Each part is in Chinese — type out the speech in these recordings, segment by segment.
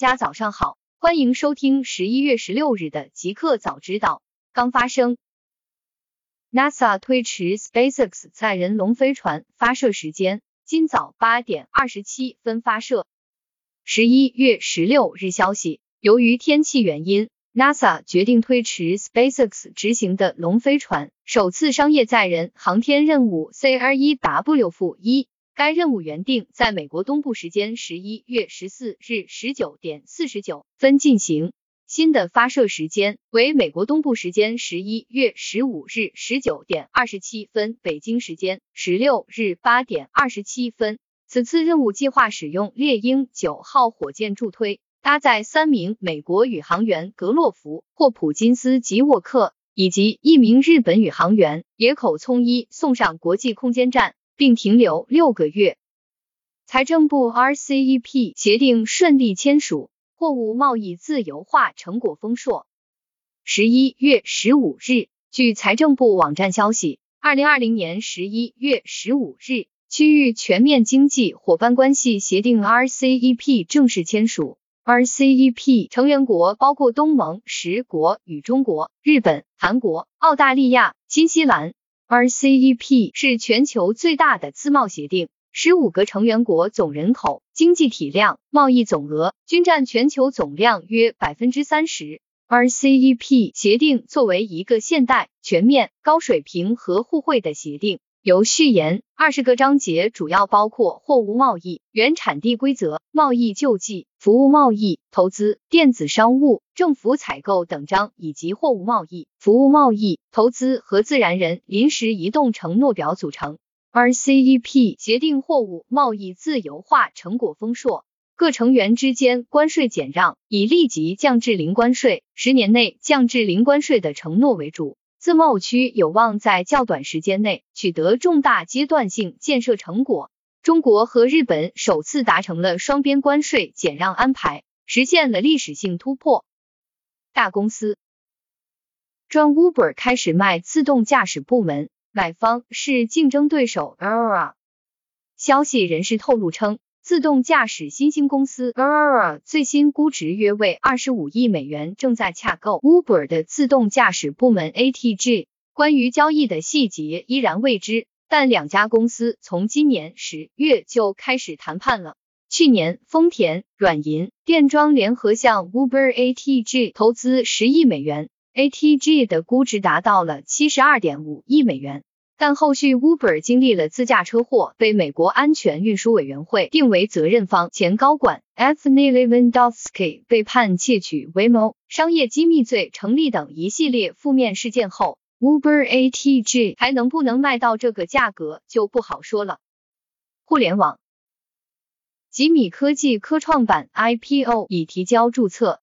大家早上好，欢迎收听十一月十六日的极客早知道。刚发生，NASA 推迟 SpaceX 载人龙飞船发射时间，今早八点二十七分发射。十一月十六日消息，由于天气原因，NASA 决定推迟 SpaceX 执行的龙飞船首次商业载人航天任务 CR1W- 负一。该任务原定在美国东部时间十一月十四日十九点四十九分进行，新的发射时间为美国东部时间十一月十五日十九点二十七分，北京时间十六日八点二十七分。此次任务计划使用猎鹰九号火箭助推，搭载三名美国宇航员格洛夫、霍普金斯及沃克，以及一名日本宇航员野口聪一送上国际空间站。并停留六个月。财政部 RCEP 协定顺利签署，货物贸易自由化成果丰硕。十一月十五日，据财政部网站消息，二零二零年十一月十五日，区域全面经济伙伴关系协定 RCEP 正式签署。RCEP 成员国包括东盟十国与中国、日本、韩国、澳大利亚、新西兰。RCEP 是全球最大的自贸协定，十五个成员国总人口、经济体量、贸易总额均占全球总量约百分之三十。RCEP 协定作为一个现代、全面、高水平和互惠的协定。由序言二十个章节，主要包括货物贸易、原产地规则、贸易救济、服务贸易、投资、电子商务、政府采购等章，以及货物贸易、服务贸易、投资和自然人临时移动承诺表组成。RCEP 协定货物贸易自由化成果丰硕，各成员之间关税减让以立即降至零关税、十年内降至零关税的承诺为主。自贸区有望在较短时间内取得重大阶段性建设成果。中国和日本首次达成了双边关税减让安排，实现了历史性突破。大公司专 Uber 开始卖自动驾驶部门，买方是竞争对手 Aurora。消息人士透露称。自动驾驶新兴公司 Aurora 最新估值约为二十五亿美元，正在洽购 Uber 的自动驾驶部门 ATG。关于交易的细节依然未知，但两家公司从今年十月就开始谈判了。去年，丰田、软银、电装联合向 Uber ATG 投资十亿美元，ATG 的估值达到了七十二点五亿美元。但后续 Uber 经历了自驾车祸，被美国安全运输委员会定为责任方，前高管 Anthony Levandowski 被判窃取 Waymo 商业机密罪成立等一系列负面事件后，Uber ATG 还能不能卖到这个价格就不好说了。互联网，吉米科技科创板 IPO 已提交注册，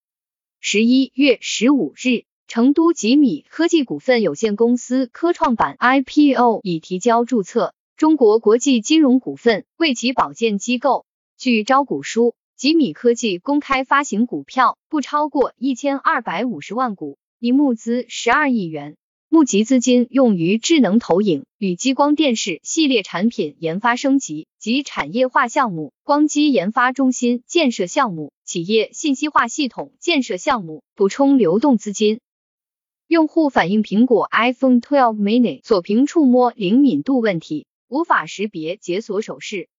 十一月十五日。成都吉米科技股份有限公司科创板 IPO 已提交注册，中国国际金融股份为其保荐机构。据招股书，吉米科技公开发行股票不超过一千二百五十万股，拟募资十二亿元，募集资金用于智能投影与激光电视系列产品研发升级及产业化项目、光机研发中心建设项目、企业信息化系统建设项目，补充流动资金。用户反映苹果 iPhone 12 mini 锁屏触摸灵敏度问题，无法识别解锁手势。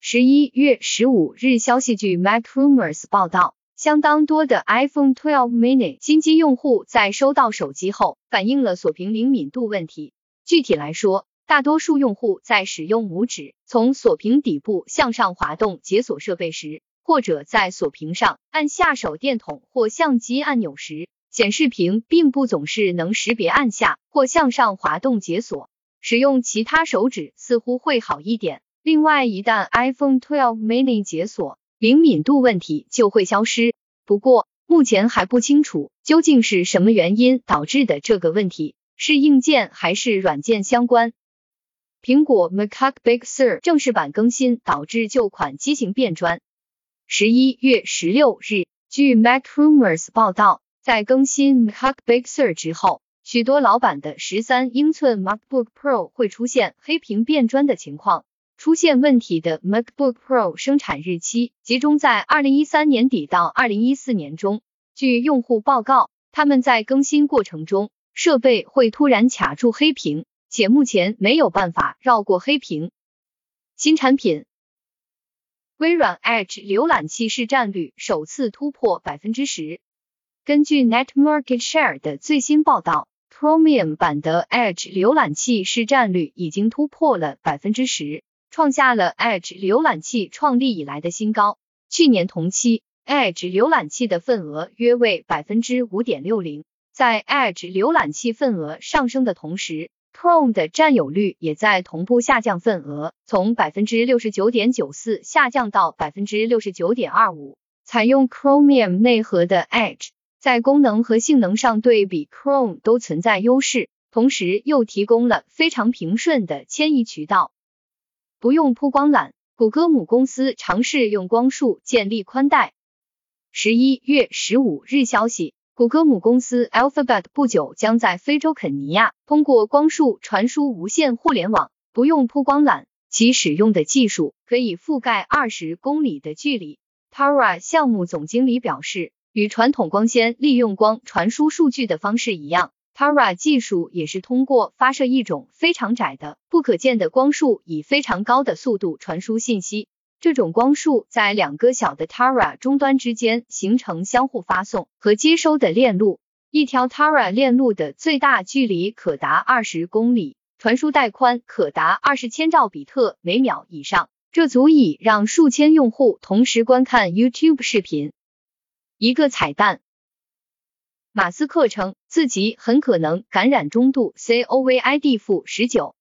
十一月十五日，消息据 MacRumors 报道，相当多的 iPhone 12 mini 新机用户在收到手机后，反映了锁屏灵敏度问题。具体来说，大多数用户在使用拇指从锁屏底部向上滑动解锁设备时，或者在锁屏上按下手电筒或相机按钮时。显示屏并不总是能识别按下或向上滑动解锁，使用其他手指似乎会好一点。另外，一旦 iPhone 12 mini 解锁，灵敏度问题就会消失。不过，目前还不清楚究竟是什么原因导致的这个问题，是硬件还是软件相关。苹果 Mac Big Sur 正式版更新导致旧款机型变砖。十一月十六日，据 MacRumors 报道。在更新 Mac Big Sur 之后，许多老版的十三英寸 MacBook Pro 会出现黑屏变砖的情况。出现问题的 MacBook Pro 生产日期集中在二零一三年底到二零一四年中。据用户报告，他们在更新过程中，设备会突然卡住黑屏，且目前没有办法绕过黑屏。新产品，微软 Edge 浏览器市占率首次突破百分之十。根据 Net Market Share 的最新报道，Chromium 版的 Edge 浏览器市占率已经突破了百分之十，创下了 Edge 浏览器创立以来的新高。去年同期，Edge 浏览器的份额约为百分之五点六零。在 Edge 浏览器份额上升的同时，Chrome 的占有率也在同步下降，份额从百分之六十九点九四下降到百分之六十九点二五。采用 Chromium 内核的 Edge 在功能和性能上对比 Chrome 都存在优势，同时又提供了非常平顺的迁移渠道，不用铺光缆。谷歌母公司尝试用光束建立宽带。十一月十五日消息。谷歌母公司 Alphabet 不久将在非洲肯尼亚通过光束传输无线互联网，不用铺光缆，其使用的技术可以覆盖二十公里的距离。Tara 项目总经理表示，与传统光纤利用光传输数据的方式一样，Tara 技术也是通过发射一种非常窄的、不可见的光束，以非常高的速度传输信息。这种光束在两个小的 Tara 终端之间形成相互发送和接收的链路，一条 Tara 链路的最大距离可达二十公里，传输带宽可达二十千兆比特每秒以上，这足以让数千用户同时观看 YouTube 视频。一个彩蛋，马斯克称自己很可能感染中度 COVID-19。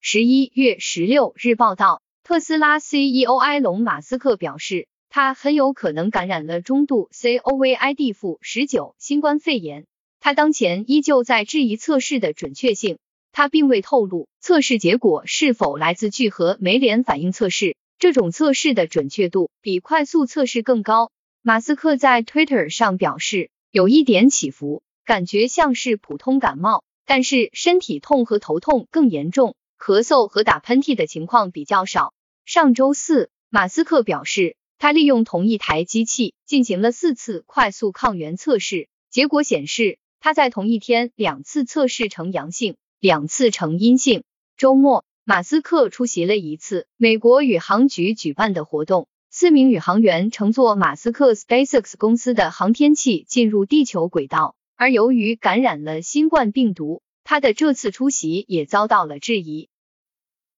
十一月十六日报道。特斯拉 CEO 埃隆·马斯克表示，他很有可能感染了中度 COVID-19 新冠肺炎。他当前依旧在质疑测试的准确性。他并未透露测试结果是否来自聚合酶联反应测试。这种测试的准确度比快速测试更高。马斯克在 Twitter 上表示，有一点起伏，感觉像是普通感冒，但是身体痛和头痛更严重。咳嗽和打喷嚏的情况比较少。上周四，马斯克表示，他利用同一台机器进行了四次快速抗原测试，结果显示他在同一天两次测试呈阳性，两次呈阴性。周末，马斯克出席了一次美国宇航局举办的活动，四名宇航员乘坐马斯克 SpaceX 公司的航天器进入地球轨道，而由于感染了新冠病毒，他的这次出席也遭到了质疑。